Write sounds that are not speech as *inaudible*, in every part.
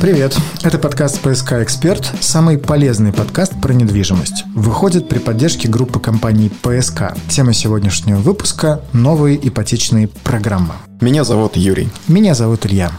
Привет! Это подкаст «ПСК Эксперт», самый полезный подкаст про недвижимость. Выходит при поддержке группы компаний «ПСК». Тема сегодняшнего выпуска – новые ипотечные программы. Меня зовут Юрий. Меня зовут Илья.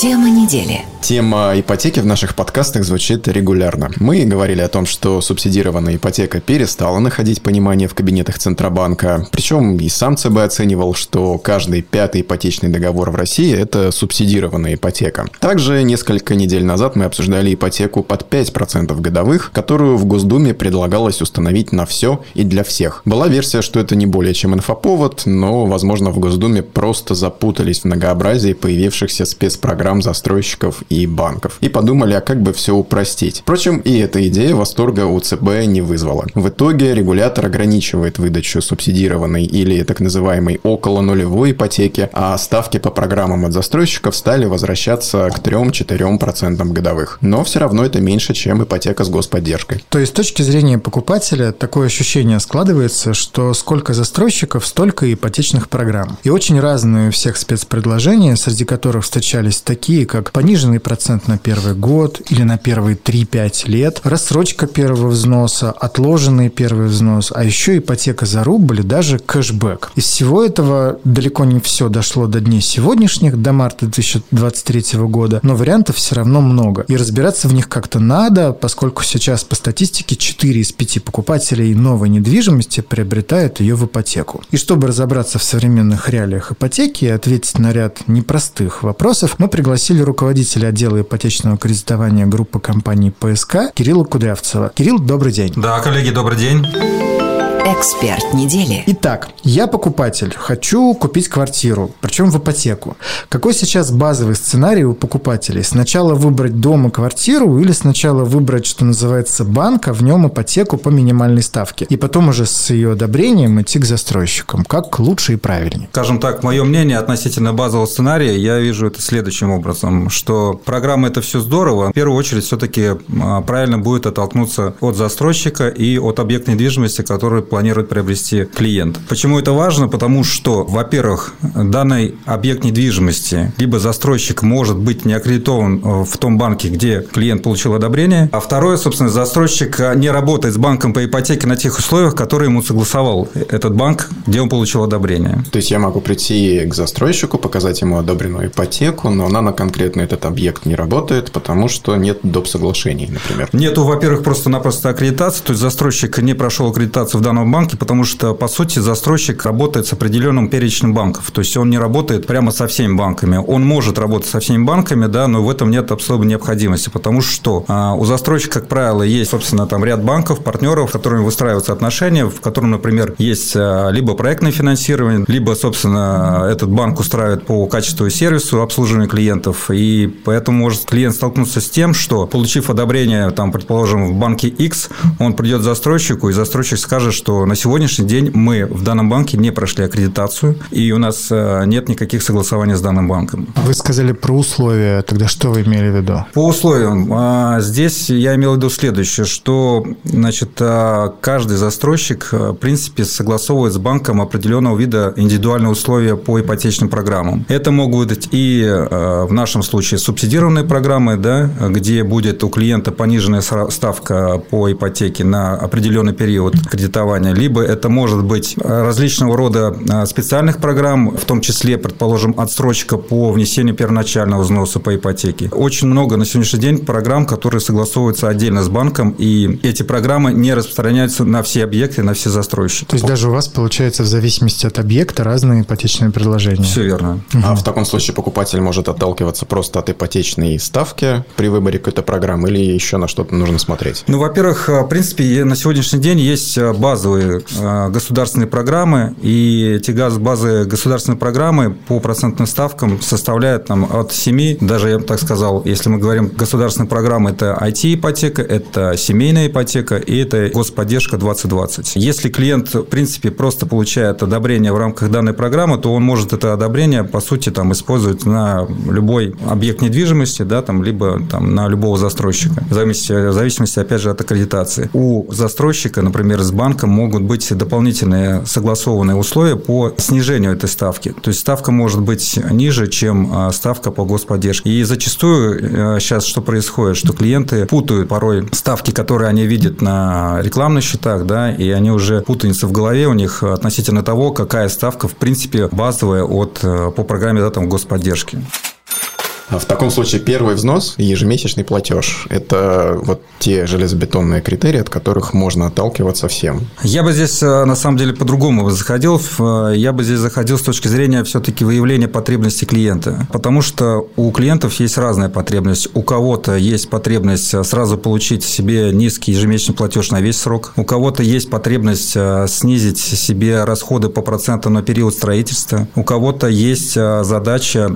Тема недели. Тема ипотеки в наших подкастах звучит регулярно. Мы говорили о том, что субсидированная ипотека перестала находить понимание в кабинетах Центробанка. Причем и сам ЦБ оценивал, что каждый пятый ипотечный договор в России – это субсидированная ипотека. Также несколько недель назад мы обсуждали ипотеку под 5% годовых, которую в Госдуме предлагалось установить на все и для всех. Была версия, что это не более чем инфоповод, но, возможно, в Госдуме просто запутались в многообразии появившихся спецпрограмм застройщиков и банков. И подумали, а как бы все упростить. Впрочем, и эта идея восторга у ЦБ не вызвала. В итоге регулятор ограничивает выдачу субсидированной или так называемой около нулевой ипотеки, а ставки по программам от застройщиков стали возвращаться к 3-4% годовых. Но все равно это меньше, чем ипотека с господдержкой. То есть с точки зрения покупателя такое ощущение складывается, что сколько застройщиков, столько ипотечных программ. И очень разные у всех спецпредложения, среди которых встречались такие, как пониженный процент на первый год или на первые 3-5 лет, рассрочка первого взноса, отложенный первый взнос, а еще ипотека за рубль даже кэшбэк. Из всего этого далеко не все дошло до дней сегодняшних, до марта 2023 года, но вариантов все равно много. И разбираться в них как-то надо, поскольку сейчас по статистике 4 из 5 покупателей новой недвижимости приобретают ее в ипотеку. И чтобы разобраться в современных реалиях ипотеки и ответить на ряд непростых вопросов, мы пригласили руководителя отдела ипотечного кредитования группы компаний ПСК Кирилла Кудрявцева. Кирилл, добрый день. Да, коллеги, добрый день. Эксперт недели. Итак, я покупатель, хочу купить квартиру, причем в ипотеку. Какой сейчас базовый сценарий у покупателей? Сначала выбрать дом и квартиру или сначала выбрать, что называется, банк, а в нем ипотеку по минимальной ставке? И потом уже с ее одобрением идти к застройщикам. Как лучше и правильнее? Скажем так, мое мнение относительно базового сценария, я вижу это следующим образом, что программа это все здорово. В первую очередь, все-таки а, правильно будет оттолкнуться от застройщика и от объекта недвижимости, который планирует приобрести клиент. Почему это важно? Потому что, во-первых, данный объект недвижимости либо застройщик может быть не аккредитован э, в том банке, где клиент получил одобрение, а второе, собственно, застройщик не работает с банком по ипотеке на тех условиях, которые ему согласовал этот банк, где он получил одобрение. То есть я могу прийти к застройщику, показать ему одобренную ипотеку, но она на конкретно этот объект не работает, потому что нет доп. соглашений, например. Нету, во-первых, просто-напросто аккредитации, то есть застройщик не прошел аккредитацию в данном банке, потому что, по сути, застройщик работает с определенным перечнем банков. То есть он не работает прямо со всеми банками. Он может работать со всеми банками, да, но в этом нет абсолютно необходимости, потому что а, у застройщика, как правило, есть, собственно, там ряд банков, партнеров, с которыми выстраиваются отношения, в котором, например, есть а, либо проектное финансирование, либо, собственно, этот банк устраивает по качеству и сервису обслуживания клиентов, и поэтому может клиент столкнуться с тем, что, получив одобрение, там, предположим, в банке X, он придет к застройщику, и застройщик скажет, что на сегодняшний день мы в данном банке не прошли аккредитацию, и у нас э, нет никаких согласований с данным банком. Вы сказали про условия, тогда что вы имели в виду? По условиям. А, здесь я имел в виду следующее, что значит, а, каждый застройщик, э, в принципе, согласовывает с банком определенного вида индивидуальные условия по ипотечным программам. Это могут быть и э, в нашем случае субсидированные программы, да, где будет у клиента пониженная ставка по ипотеке на определенный период кредитования, либо либо это может быть э, различного рода э, специальных программ, в том числе, предположим, отсрочка по внесению первоначального взноса по ипотеке. Очень много на сегодняшний день программ, которые согласовываются отдельно с банком, и эти программы не распространяются на все объекты, на все застройщики. То есть даже у вас получается в зависимости от объекта разные ипотечные предложения. Все верно. Угу. А в таком случае покупатель может отталкиваться просто от ипотечной ставки при выборе какой-то программы или еще на что-то нужно смотреть? Ну, во-первых, э, в принципе, на сегодняшний день есть базовые Э, государственные программы, и эти базы государственной программы по процентным ставкам составляют там, от 7, даже я бы так сказал, если мы говорим государственные программы, это IT-ипотека, это семейная ипотека и это господдержка 2020. Если клиент, в принципе, просто получает одобрение в рамках данной программы, то он может это одобрение, по сути, там, использовать на любой объект недвижимости, да, там, либо там, на любого застройщика, в зависимости, в зависимости, опять же, от аккредитации. У застройщика, например, с банком могут быть дополнительные согласованные условия по снижению этой ставки. То есть ставка может быть ниже, чем а, ставка по господдержке. И зачастую сейчас что происходит, что клиенты путают порой ставки, которые они видят на рекламных счетах, да, и они уже путаница в голове у них относительно того, какая ставка, в принципе, базовая от, по программе да, там, господдержки. А в таком случае первый взнос ежемесячный платеж – это вот те железобетонные критерии, от которых можно отталкиваться всем. Я бы здесь э, на самом деле по-другому заходил. Э, я бы здесь заходил с точки зрения все-таки выявления потребностей клиента. Потому что у клиентов есть разная потребность. У кого-то есть потребность э, сразу получить себе низкий ежемесячный платеж на весь срок. У кого-то есть потребность снизить себе расходы по процентам на период строительства. У кого-то есть задача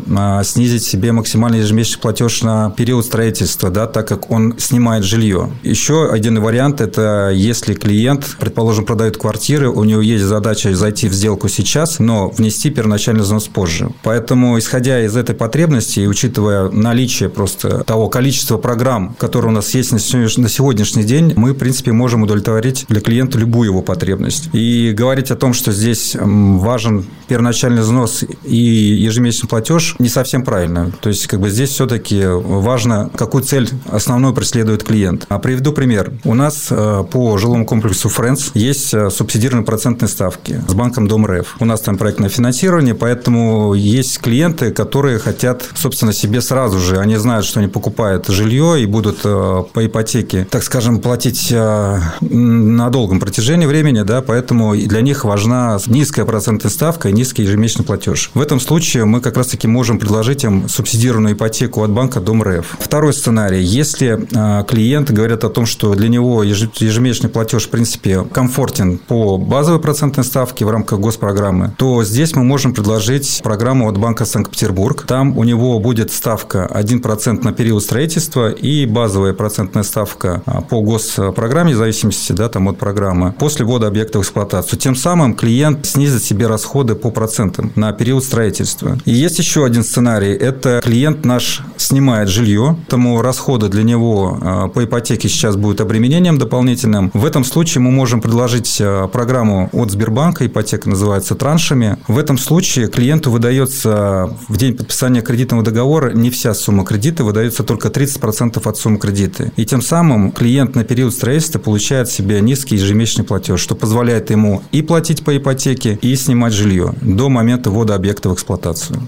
снизить себе максимально максимальный ежемесячный платеж на период строительства, да, так как он снимает жилье. Еще один вариант – это если клиент, предположим, продает квартиры, у него есть задача зайти в сделку сейчас, но внести первоначальный взнос позже. Поэтому, исходя из этой потребности и учитывая наличие просто того количества программ, которые у нас есть на сегодняшний день, мы, в принципе, можем удовлетворить для клиента любую его потребность. И говорить о том, что здесь важен первоначальный взнос и ежемесячный платеж, не совсем правильно. То есть, как бы здесь все-таки важно, какую цель основную преследует клиент. А приведу пример. У нас э, по жилому комплексу Friends есть э, субсидированные процентные ставки с банком Дом РФ. У нас там проектное финансирование, поэтому есть клиенты, которые хотят, собственно, себе сразу же, они знают, что они покупают жилье и будут э, по ипотеке, так скажем, платить на долгом протяжении времени, да, поэтому для них важна низкая процентная ставка и низкий ежемесячный платеж. В этом случае мы как раз-таки можем предложить им субсидированную гарантированную ипотеку от банка Дом РФ. Второй сценарий. Если а, клиенты говорят о том, что для него ежемесячный платеж, в принципе, комфортен по базовой процентной ставке в рамках госпрограммы, то здесь мы можем предложить программу от банка Санкт-Петербург. Там у него будет ставка 1% на период строительства и базовая процентная ставка а, по госпрограмме, в зависимости да, там, от программы, после ввода объекта в эксплуатацию. Тем самым клиент снизит себе расходы по процентам на период строительства. И есть еще один сценарий. Это клиент клиент наш снимает жилье, поэтому расходы для него а, по ипотеке сейчас будут обременением дополнительным. В этом случае мы можем предложить а, программу от Сбербанка, ипотека называется траншами. В этом случае клиенту выдается в день подписания кредитного договора не вся сумма кредита, выдается только 30% от суммы кредита. И тем самым клиент на период строительства получает себе низкий ежемесячный платеж, что позволяет ему и платить по ипотеке, и снимать жилье до момента ввода объекта в эксплуатацию.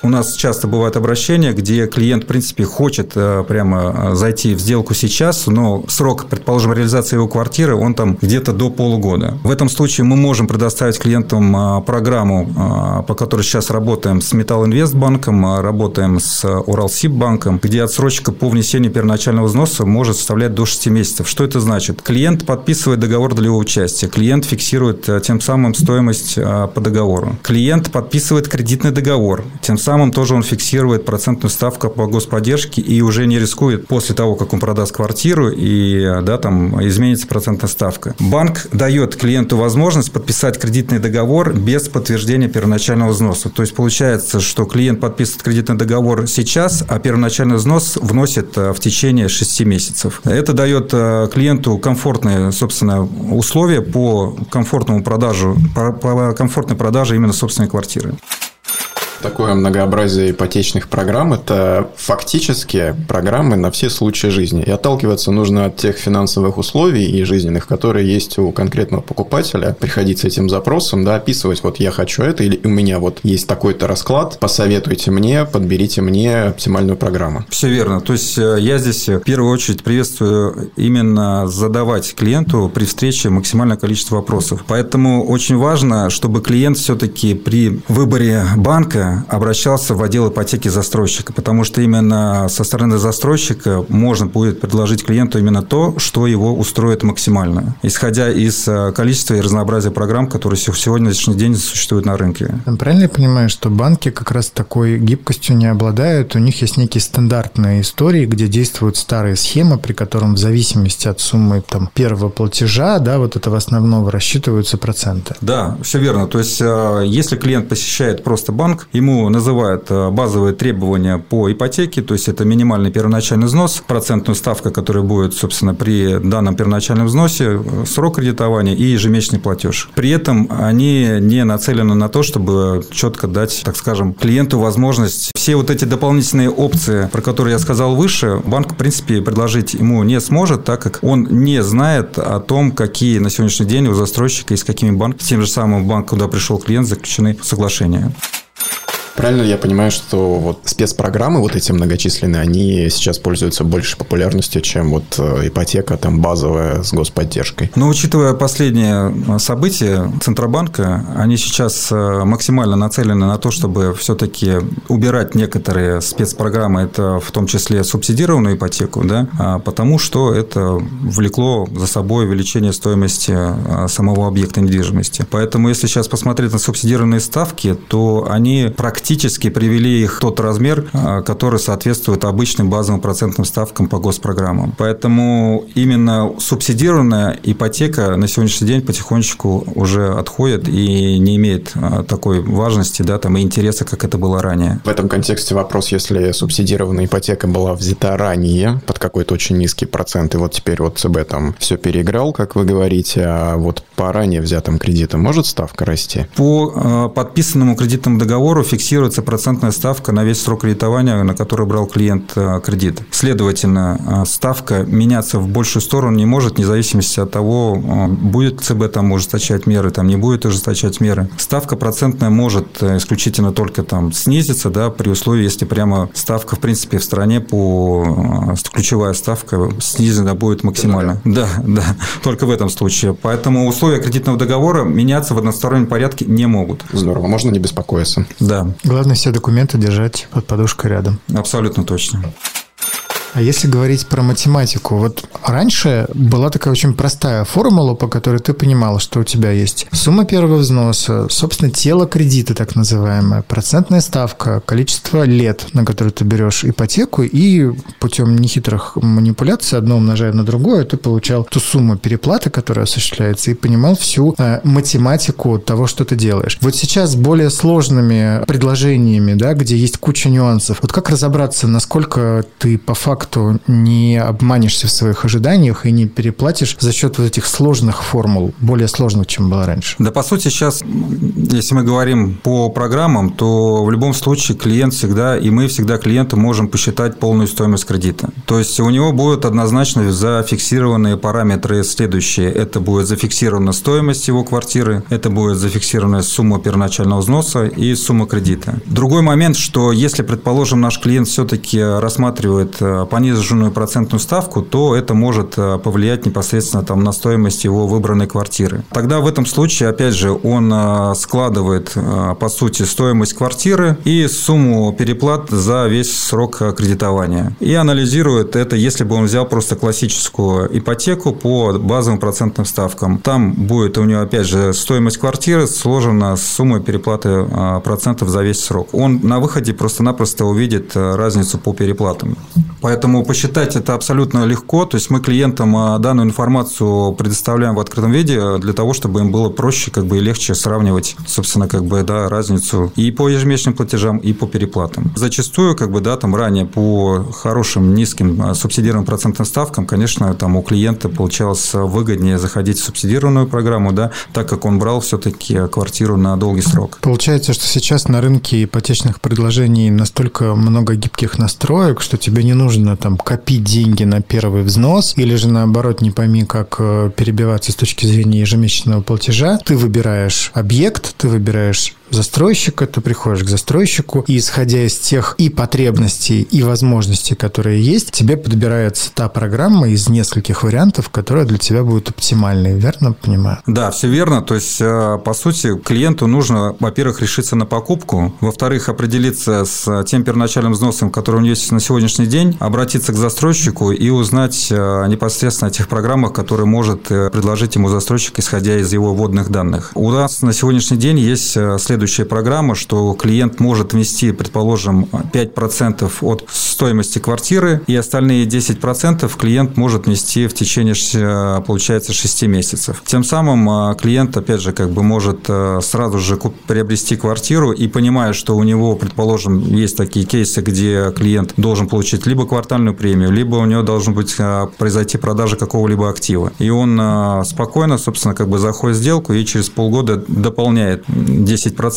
У нас часто бывают обращения, где клиент, в принципе, хочет э, прямо э, зайти в сделку сейчас, но срок, предположим, реализации его квартиры, он там где-то до полугода. В этом случае мы можем предоставить клиентам э, программу, по которой сейчас работаем с Металлинвестбанком, работаем с Уралсиббанком, где отсрочка по внесению первоначального взноса может составлять до 6 месяцев. Что это значит? Клиент подписывает договор для его участия, клиент фиксирует тем самым стоимость по договору. Клиент подписывает кредитный договор, тем самым самым тоже он фиксирует процентную ставку по господдержке и уже не рискует после того, как он продаст квартиру и да, там изменится процентная ставка. Банк дает клиенту возможность подписать кредитный договор без подтверждения первоначального взноса. То есть получается, что клиент подписывает кредитный договор сейчас, а первоначальный взнос вносит э, в течение 6 месяцев. Это дает э, клиенту комфортные, собственно, условия по комфортному продажу, по комфортной продаже именно собственной квартиры. Такое многообразие ипотечных программ – это фактически программы на все случаи жизни. И отталкиваться нужно от тех финансовых условий и жизненных, которые есть у конкретного покупателя. Приходить с этим запросом, да, описывать, вот я хочу это, или у меня вот есть такой-то расклад, посоветуйте мне, подберите мне оптимальную программу. Все верно. То есть, э, я здесь в первую очередь приветствую именно задавать клиенту при встрече максимальное количество вопросов. Поэтому очень важно, чтобы клиент все-таки при выборе банка обращался в отдел ипотеки застройщика, потому что именно со стороны застройщика можно будет предложить клиенту именно то, что его устроит максимально, исходя из э, количества и разнообразия программ, которые сегодняшний день существуют на рынке. Правильно я понимаю, что банки как раз такой гибкостью не обладают, у них есть некие стандартные истории, где действуют старые схемы, при котором в зависимости от суммы там, первого платежа, да, вот этого основного рассчитываются проценты. Да, все верно. То есть, э, если клиент посещает просто банк, ему называют базовые требования по ипотеке, то есть это минимальный первоначальный взнос, процентную ставку, которая будет, собственно, при данном первоначальном взносе, срок кредитования и ежемесячный платеж. При этом они не нацелены на то, чтобы четко дать, так скажем, клиенту возможность все вот эти дополнительные опции, про которые я сказал выше, банк, в принципе, предложить ему не сможет, так как он не знает о том, какие на сегодняшний день у застройщика и с какими банками, с тем же самым банком, куда пришел клиент, заключены соглашения. Правильно я понимаю, что вот спецпрограммы вот эти многочисленные, они сейчас пользуются больше популярностью, чем вот э, ипотека там базовая с господдержкой? Но учитывая последние э, события Центробанка, они сейчас э, максимально нацелены на то, чтобы все-таки убирать некоторые спецпрограммы, это в том числе субсидированную ипотеку, да, а потому что это влекло за собой увеличение стоимости самого объекта недвижимости. Поэтому если сейчас посмотреть на субсидированные ставки, то они практически практически привели их в тот размер, а, который соответствует обычным базовым процентным ставкам по госпрограммам. Поэтому именно субсидированная ипотека на сегодняшний день потихонечку уже отходит и не имеет а, такой важности да, там, и интереса, как это было ранее. В этом контексте вопрос, если субсидированная ипотека была взята ранее под какой-то очень низкий процент, и вот теперь вот ЦБ там все переиграл, как вы говорите, а вот по ранее взятым кредитам может ставка расти? По а, подписанному кредитному договору фиксируется фиксируется процентная ставка на весь срок кредитования, на который брал клиент э, кредит. Следовательно, э, ставка меняться в большую сторону не может, вне зависимости от того, э, будет ЦБ там ужесточать меры, там не будет ужесточать меры. Ставка процентная может исключительно только там снизиться, да, при условии, если прямо ставка, в принципе, в стране по ключевая ставка снизена будет максимально. Да, да, *laughs* только в этом случае. Поэтому условия кредитного договора меняться в одностороннем порядке не могут. Здорово, можно не беспокоиться. Да. Главное все документы держать под подушкой рядом. Абсолютно точно. А если говорить про математику, вот раньше была такая очень простая формула, по которой ты понимал, что у тебя есть сумма первого взноса, собственно, тело кредита, так называемое, процентная ставка, количество лет, на которые ты берешь ипотеку, и путем нехитрых манипуляций, одно умножая на другое, ты получал ту сумму переплаты, которая осуществляется, и понимал всю э, математику того, что ты делаешь. Вот сейчас более сложными предложениями, да, где есть куча нюансов, вот как разобраться, насколько ты по факту факту не обманешься в своих ожиданиях и не переплатишь за счет вот этих сложных формул, более сложных, чем было раньше. Да, по сути, сейчас, если мы говорим по программам, то в любом случае клиент всегда, и мы всегда клиенту можем посчитать полную стоимость кредита. То есть у него будут однозначно зафиксированные параметры следующие. Это будет зафиксирована стоимость его квартиры, это будет зафиксирована сумма первоначального взноса и сумма кредита. Другой момент, что если, предположим, наш клиент все-таки рассматривает э, пониженную процентную ставку, то это может э, повлиять непосредственно там, на стоимость его выбранной квартиры. Тогда в этом случае, опять же, он э, складывает, э, по сути, стоимость квартиры и сумму переплат за весь срок кредитования. И анализирует это, если бы он взял просто классическую ипотеку по базовым процентным ставкам. Там будет у него, опять же, стоимость квартиры сложена с суммой переплаты процентов за весь срок. Он на выходе просто-напросто увидит разницу по переплатам. Поэтому посчитать это абсолютно легко. То есть мы клиентам а, данную информацию предоставляем в открытом виде для того, чтобы им было проще как бы и легче сравнивать, собственно, как бы, да, разницу и по ежемесячным платежам, и по переплатам. Зачастую, как бы, да, там ранее по хорошим низким а, субсидированным процентным ставкам, конечно, там у клиента получалось выгоднее заходить в субсидированную программу, да, так как он брал все-таки квартиру на долгий срок. Получается, что сейчас на рынке ипотечных предложений настолько много гибких настроек, что тебе не нужно нужно там копить деньги на первый взнос, или же наоборот не пойми, как э, перебиваться с точки зрения ежемесячного платежа, ты выбираешь объект, ты выбираешь застройщика, ты приходишь к застройщику, и исходя из тех и потребностей, и возможностей, которые есть, тебе подбирается та программа из нескольких вариантов, которая для тебя будет оптимальной. Верно понимаю? Да, все верно. То есть, э, по сути, клиенту нужно, во-первых, решиться на покупку, во-вторых, определиться с тем первоначальным взносом, который у него есть на сегодняшний день, обратиться к застройщику и узнать э, непосредственно о тех программах, которые может э, предложить ему застройщик, исходя из его вводных данных. У нас на сегодняшний день есть следующие следующая программа, что клиент может внести, предположим, 5% от стоимости квартиры, и остальные 10% клиент может внести в течение, получается, 6 месяцев. Тем самым клиент, опять же, как бы может сразу же приобрести квартиру и понимая, что у него, предположим, есть такие кейсы, где клиент должен получить либо квартальную премию, либо у него должен быть произойти продажа какого-либо актива. И он спокойно, собственно, как бы заходит в сделку и через полгода дополняет 10%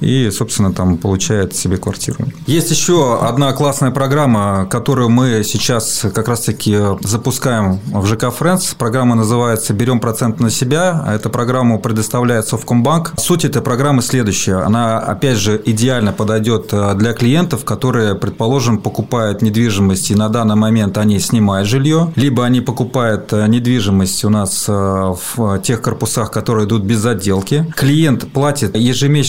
и, собственно, там получает себе квартиру. Есть еще одна классная программа, которую мы сейчас как раз-таки запускаем в ЖК Friends. Программа называется «Берем процент на себя». Эта программа предоставляет Совкомбанк. Суть этой программы следующая. Она, опять же, идеально подойдет э, для клиентов, которые, предположим, покупают недвижимость и на данный момент они снимают жилье, либо они покупают э, недвижимость у нас э, в тех корпусах, которые идут без отделки. Клиент платит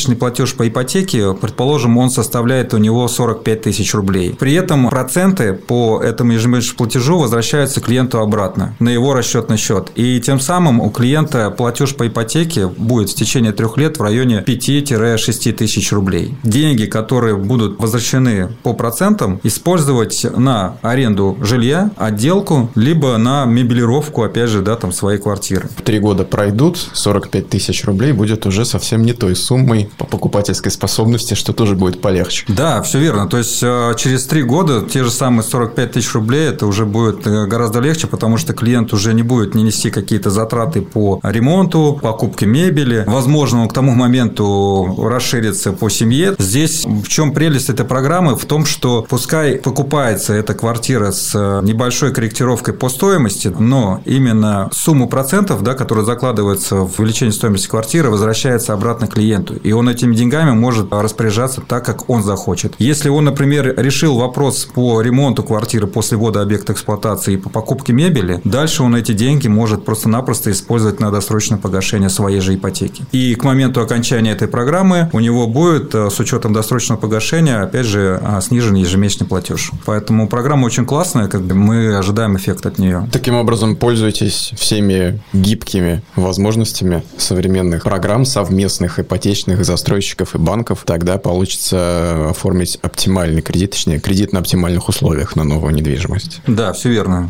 ежемесячный платеж по ипотеке, предположим, он составляет у него 45 тысяч рублей. При этом проценты по этому ежемесячному платежу возвращаются клиенту обратно на его расчетный счет. И тем самым у клиента платеж по ипотеке будет в течение трех лет в районе 5-6 тысяч рублей. Деньги, которые будут возвращены по процентам, использовать на аренду жилья, отделку, либо на мебелировку, опять же, да, там своей квартиры. Три года пройдут, 45 тысяч рублей будет уже совсем не той суммой по покупательской способности, что тоже будет полегче. Да, все верно. То есть э, через три года те же самые 45 тысяч рублей это уже будет э, гораздо легче, потому что клиент уже не будет не нести какие-то затраты по ремонту, покупке мебели. Возможно, он к тому моменту расширится по семье. Здесь в чем прелесть этой программы? В том, что пускай покупается эта квартира с э, небольшой корректировкой по стоимости, но именно сумму процентов, да, которые закладываются в увеличение стоимости квартиры, возвращается обратно клиенту. И он этими деньгами может распоряжаться так, как он захочет. Если он, например, решил вопрос по ремонту квартиры после ввода объекта эксплуатации и по покупке мебели, дальше он эти деньги может просто-напросто использовать на досрочное погашение своей же ипотеки. И к моменту окончания этой программы у него будет, э, с учетом досрочного погашения, опять же, э, снижен ежемесячный платеж. Поэтому программа очень классная, как бы мы ожидаем эффект от нее. Таким образом, пользуйтесь всеми гибкими возможностями современных программ совместных ипотечных застройщиков и банков. Тогда получится оформить оптимальный кредит, точнее, кредит на оптимальных условиях на новую недвижимость. Да, все верно.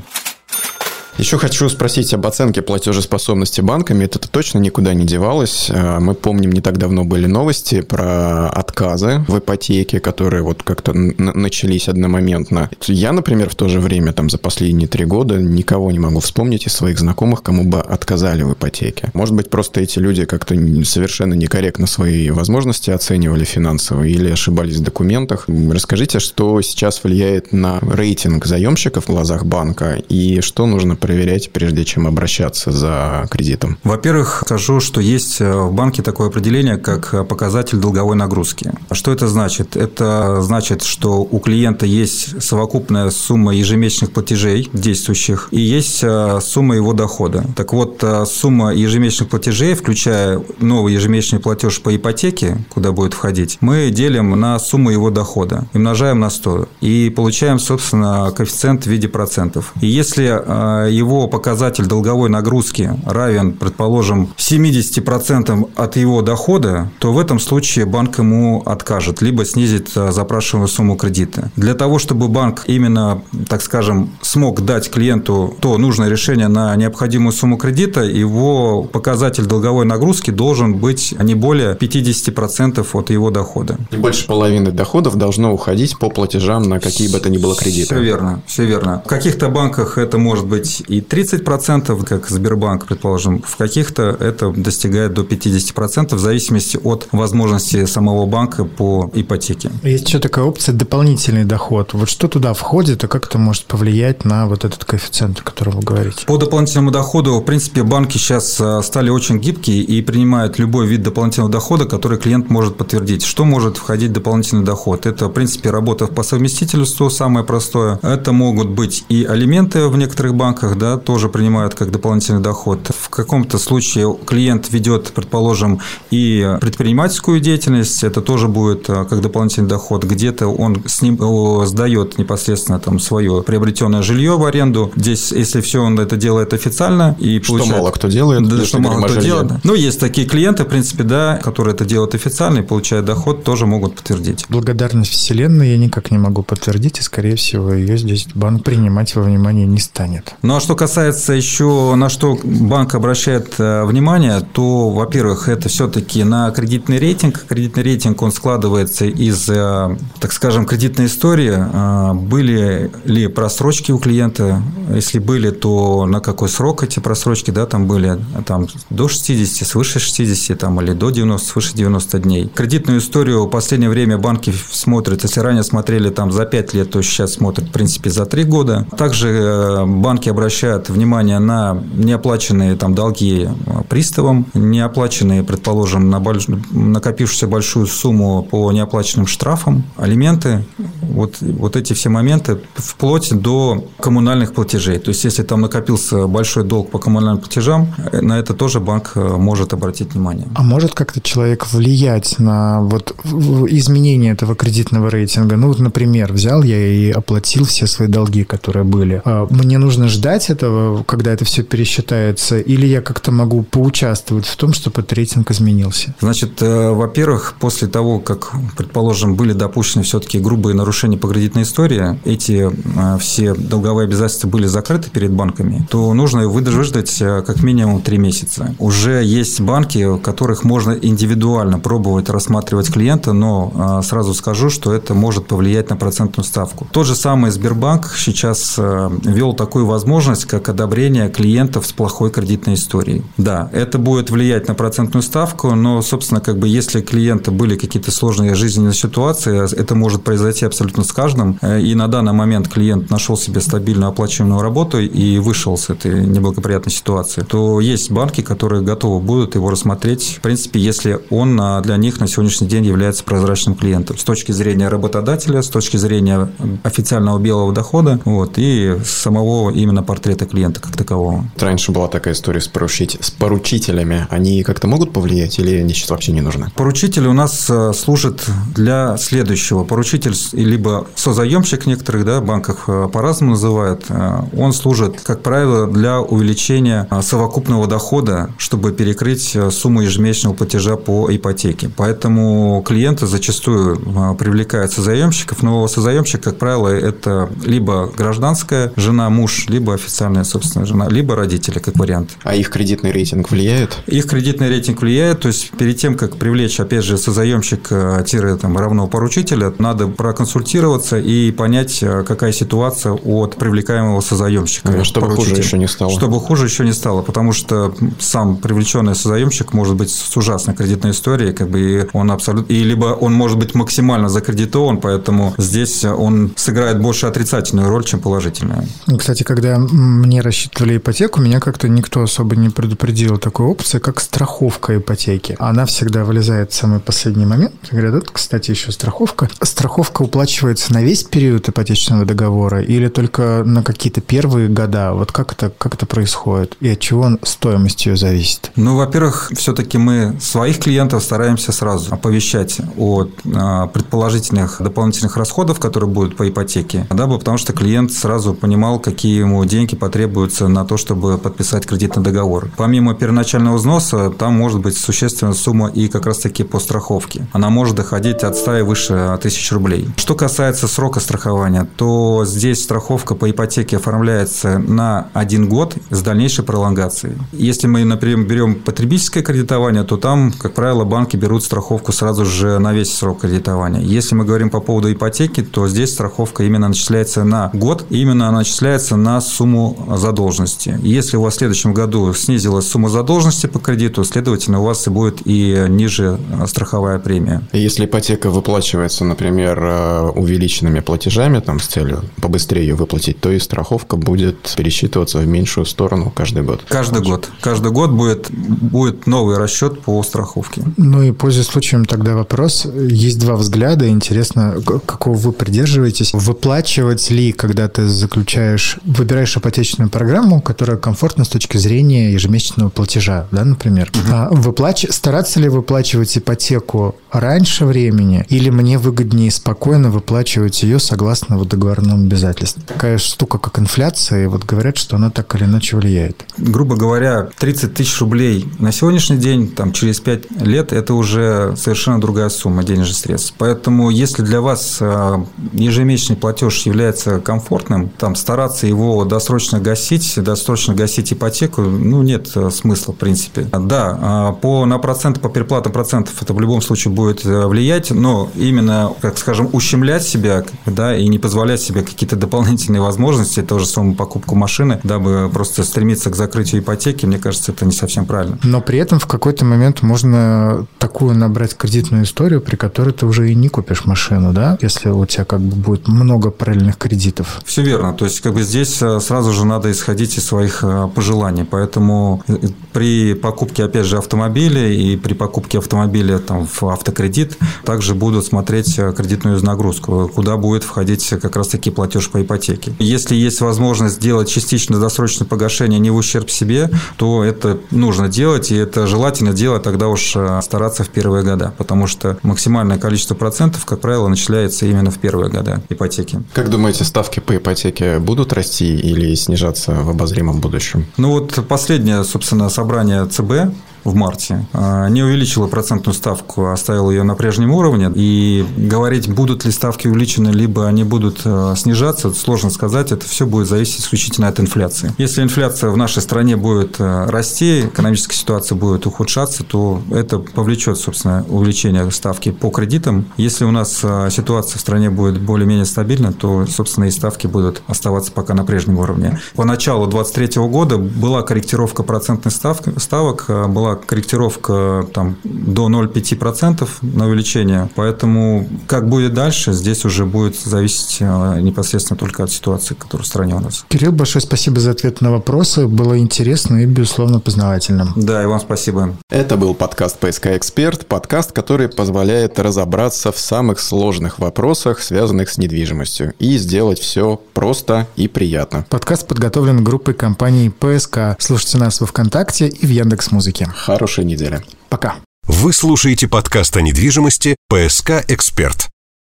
Еще хочу спросить об оценке платежеспособности банками. Это точно никуда не девалось. А, мы помним, не так давно были новости про отказы в ипотеке, которые вот как-то начались одномоментно. Я, например, в то же время, там, за последние три года никого не могу вспомнить из своих знакомых, кому бы отказали в ипотеке. Может быть, просто эти люди как-то совершенно некорректно свои возможности оценивали финансово или ошибались в документах. Расскажите, что сейчас влияет на рейтинг заемщиков в глазах банка и что нужно проверять, прежде чем обращаться за кредитом? Во-первых, скажу, что есть э, в банке такое определение, как э, показатель долговой нагрузки. Что это значит? Это значит, что у клиента есть совокупная сумма ежемесячных платежей действующих и есть э, сумма его дохода. Так вот, сумма ежемесячных платежей, включая новый ежемесячный платеж по ипотеке, куда будет входить, мы делим на сумму его дохода и умножаем на 100. И получаем, собственно, коэффициент в виде процентов. И если его показатель долговой нагрузки равен, предположим, 70% от его дохода, то в этом случае банк ему откажет, либо снизит э, запрашиваемую сумму кредита. Для того, чтобы банк именно, так скажем, смог дать клиенту то нужное решение на необходимую сумму кредита, его показатель долговой нагрузки должен быть не более 50% от его дохода. И больше половины доходов должно уходить по платежам на какие бы то ни было кредиты. Все верно, все верно. В каких-то банках это может быть и 30%, как Сбербанк, предположим, в каких-то это достигает до 50% в зависимости от возможности самого банка по ипотеке. Есть еще такая опция дополнительный доход. Вот что туда входит и как это может повлиять на вот этот коэффициент, о котором вы говорите? По дополнительному доходу, в принципе, банки сейчас э, стали очень гибкие и принимают любой вид дополнительного дохода, который клиент может подтвердить. Что может входить в дополнительный доход? Это, в принципе, работа по совместительству, самое простое. Это могут быть и алименты в некоторых банках, банках, да, тоже принимают как дополнительный доход. В каком-то случае клиент ведет, предположим, и предпринимательскую деятельность, это тоже будет как дополнительный доход. Где-то он с ним сдает непосредственно там свое приобретенное жилье в аренду. Здесь, если все он это делает официально и что получает... мало кто делает, да, что мало кто делает. Ну, есть такие клиенты, в принципе, да, которые это делают официально и получают доход, тоже могут подтвердить. Благодарность Вселенной я никак не могу подтвердить, и, скорее всего, ее здесь банк принимать во внимание не станет. Ну, а что касается еще, на что банк обращает э, внимание, то, во-первых, это все-таки на кредитный рейтинг. Кредитный рейтинг, он складывается из, э, так скажем, кредитной истории. Э, были ли просрочки у клиента? Если были, то на какой срок эти просрочки, да, там были? Там до 60, свыше 60, там, или до 90, свыше 90 дней. Кредитную историю в последнее время банки смотрят, если ранее смотрели там за 5 лет, то сейчас смотрят, в принципе, за 3 года. Также банки обращают внимание на неоплаченные там долги э, приставам, неоплаченные, предположим, на больш... накопившуюся большую сумму по неоплаченным штрафам, алименты. Вот, вот эти все моменты вплоть до коммунальных платежей. То есть, если там накопился большой долг по коммунальным платежам, э, на это тоже банк может обратить внимание. А может как-то человек влиять на вот изменение этого кредитного рейтинга? Ну, вот, например, взял я и оплатил все свои долги, которые были. А мне нужно ждать этого, когда это все пересчитается, или я как-то могу поучаствовать в том, чтобы этот рейтинг изменился? Значит, э, во-первых, после того, как, предположим, были допущены все-таки грубые нарушения по кредитной истории, эти э, все долговые обязательства были закрыты перед банками, то нужно выждать э, как минимум три месяца. Уже есть банки, в которых можно индивидуально пробовать рассматривать клиента, но сразу скажу, что это может повлиять на процентную ставку. Тот же самый Сбербанк сейчас ввел такую возможность, как одобрение клиентов с плохой кредитной историей. Да, это будет влиять на процентную ставку, но, собственно, как бы если клиенты были какие-то сложные жизненные ситуации, это может произойти абсолютно с каждым. И на данный момент клиент нашел себе стабильную оплачиваемую работу и вышел с этой неблагоприятной ситуации, то есть банки, которые готовы будут его рассмотреть, в принципе, если он для них на сегодняшний день является прозрачным клиентом с точки зрения работодателя, с точки зрения официального белого дохода вот, и самого именно портрета клиента как такового. Раньше была такая история с, поручить, с поручителями. Они как-то могут повлиять или они сейчас вообще не нужны? Поручители у нас э, служат для следующего. Поручитель либо созаемщик в некоторых да, банках э, по-разному называют. Э, он служит, как правило, для увеличения совокупного дохода, чтобы перекрыть сумму ежемесячного платежа по ипотеке. Поэтому клиенты зачастую привлекают созаемщиков, но созаемщик, как правило, это либо гражданская жена, муж, либо официальная собственная жена, либо родители, как вариант. А их кредитный рейтинг влияет? Их кредитный рейтинг влияет, то есть перед тем, как привлечь, опять же, созаемщик-там равного поручителя, надо проконсультироваться и понять, какая ситуация от привлекаемого созаемщика. Да, чтобы хуже еще не стало. Чтобы хуже еще не стало, потому что сам привлеченный созаемщик может быть с ужасной кредитной историей, как бы и он абсолютно, и либо он может быть максимально закредитован, поэтому здесь он сыграет больше отрицательную роль, чем положительную. Кстати, когда мне рассчитывали ипотеку, меня как-то никто особо не предупредил такой опции, как страховка ипотеки. Она всегда вылезает в самый последний момент. Говорят, вот, кстати, еще страховка. Страховка уплачивается на весь период ипотечного договора или только на какие-то первые года? Вот как это, как это происходит? И от чего стоимость ее зависит? Ну, во-первых, все-таки мы своих клиентов стараемся сразу оповещать о а, предположительных дополнительных расходов, которые будут по ипотеке, дабы потому что клиент сразу понимал, какие ему деньги потребуются на то, чтобы подписать кредитный договор. Помимо первоначального взноса, там может быть существенная сумма и как раз-таки по страховке. Она может доходить от 100 и выше тысяч рублей. Что касается срока страхования, то здесь страховка по ипотеке оформляется на один год с дальнейшей пролонгацией. Если мы, например, берем потребительское кредитование, то там, как правило, банки берут страховку сразу же на весь срок кредитования. Если мы говорим по поводу ипотеки, то здесь страховка именно начисляется на год, именно она начисляется на сумму задолженности. Если у вас в следующем году снизилась сумма задолженности по кредиту, следовательно, у вас и будет и ниже страховая премия. Если ипотека выплачивается, например, э, увеличенными платежами, там, с целью побыстрее ее выплатить, то и страховка будет пересчитываться в меньшую сторону каждый год. Каждый год. Каждый год будет, будет новый расчет по страховке. Ну и пользуясь случаем тогда вопрос. Есть два взгляда. Интересно, какого вы придерживаетесь. Выплачивать ли, когда ты заключаешь, выбираешь ипотечную программу, которая комфортна с точки зрения ежемесячного платежа, да, например. Угу. А выплач... Стараться ли выплачивать ипотеку раньше времени или мне выгоднее спокойно выплачивать ее согласно вот договорному обязательству? Такая штука, как инфляция, и вот говорят, что она так или иначе влияет. Грубо говоря, 30 тысяч рублей на сегодняшний день, там, через 5 лет, это уже совершенно другая сумма денежных средств. Поэтому, если для вас а, ежемесячный платеж является комфортным, там, стараться его досрочно гасить, досрочно гасить ипотеку, ну, нет э, смысла, в принципе. Да, а, по, на процент, по переплатам процентов это в любом случае будет э, влиять, но именно, как скажем, ущемлять себя, да, и не позволять себе какие-то дополнительные возможности, то же самое покупку машины, дабы просто стремиться к закрытию ипотеки, мне кажется, это не совсем правильно. Но при этом в какой-то момент можно такую набрать кредитную историю, при которой ты уже и не купишь машину, да, если у тебя как бы будет много параллельных кредитов. Все верно. То есть, как бы здесь э, сразу же надо исходить из своих э, пожеланий. Поэтому при покупке, опять же, автомобиля и при покупке автомобиля там, в автокредит также будут смотреть кредитную нагрузку, куда будет входить как раз-таки платеж по ипотеке. Если есть возможность сделать частично досрочное погашение не в ущерб себе, то это нужно делать, и это желательно делать тогда уж стараться в первые года, потому что максимальное количество процентов, как правило, начисляется именно в первые года ипотеки. Как думаете, ставки по ипотеке будут расти или снижаться в обозримом будущем? Ну вот последнее, собственно, собрание ЦБ в марте, а, не увеличила процентную ставку, оставила ее на прежнем уровне. И говорить, будут ли ставки увеличены, либо они будут а, снижаться, сложно сказать. Это все будет зависеть исключительно от инфляции. Если инфляция в нашей стране будет а, расти, экономическая ситуация будет ухудшаться, то это повлечет, собственно, увеличение ставки по кредитам. Если у нас ситуация в стране будет более-менее стабильна, то, собственно, и ставки будут оставаться пока на прежнем уровне. По началу 2023 года была корректировка процентных ставок, ставок была корректировка там, до 0,5% на увеличение. Поэтому как будет дальше, здесь уже будет зависеть э, непосредственно только от ситуации, которая в стране у нас. Кирилл, большое спасибо за ответ на вопросы. Было интересно и, безусловно, познавательно. Да, и вам спасибо. Это был подкаст «ПСК Эксперт», подкаст, который позволяет разобраться в самых сложных вопросах, связанных с недвижимостью, и сделать все просто и приятно. Подкаст подготовлен группой компании «ПСК». Слушайте нас во ВКонтакте и в Яндекс.Музыке. Хорошей недели. Пока. Вы слушаете подкаст о недвижимости «ПСК Эксперт».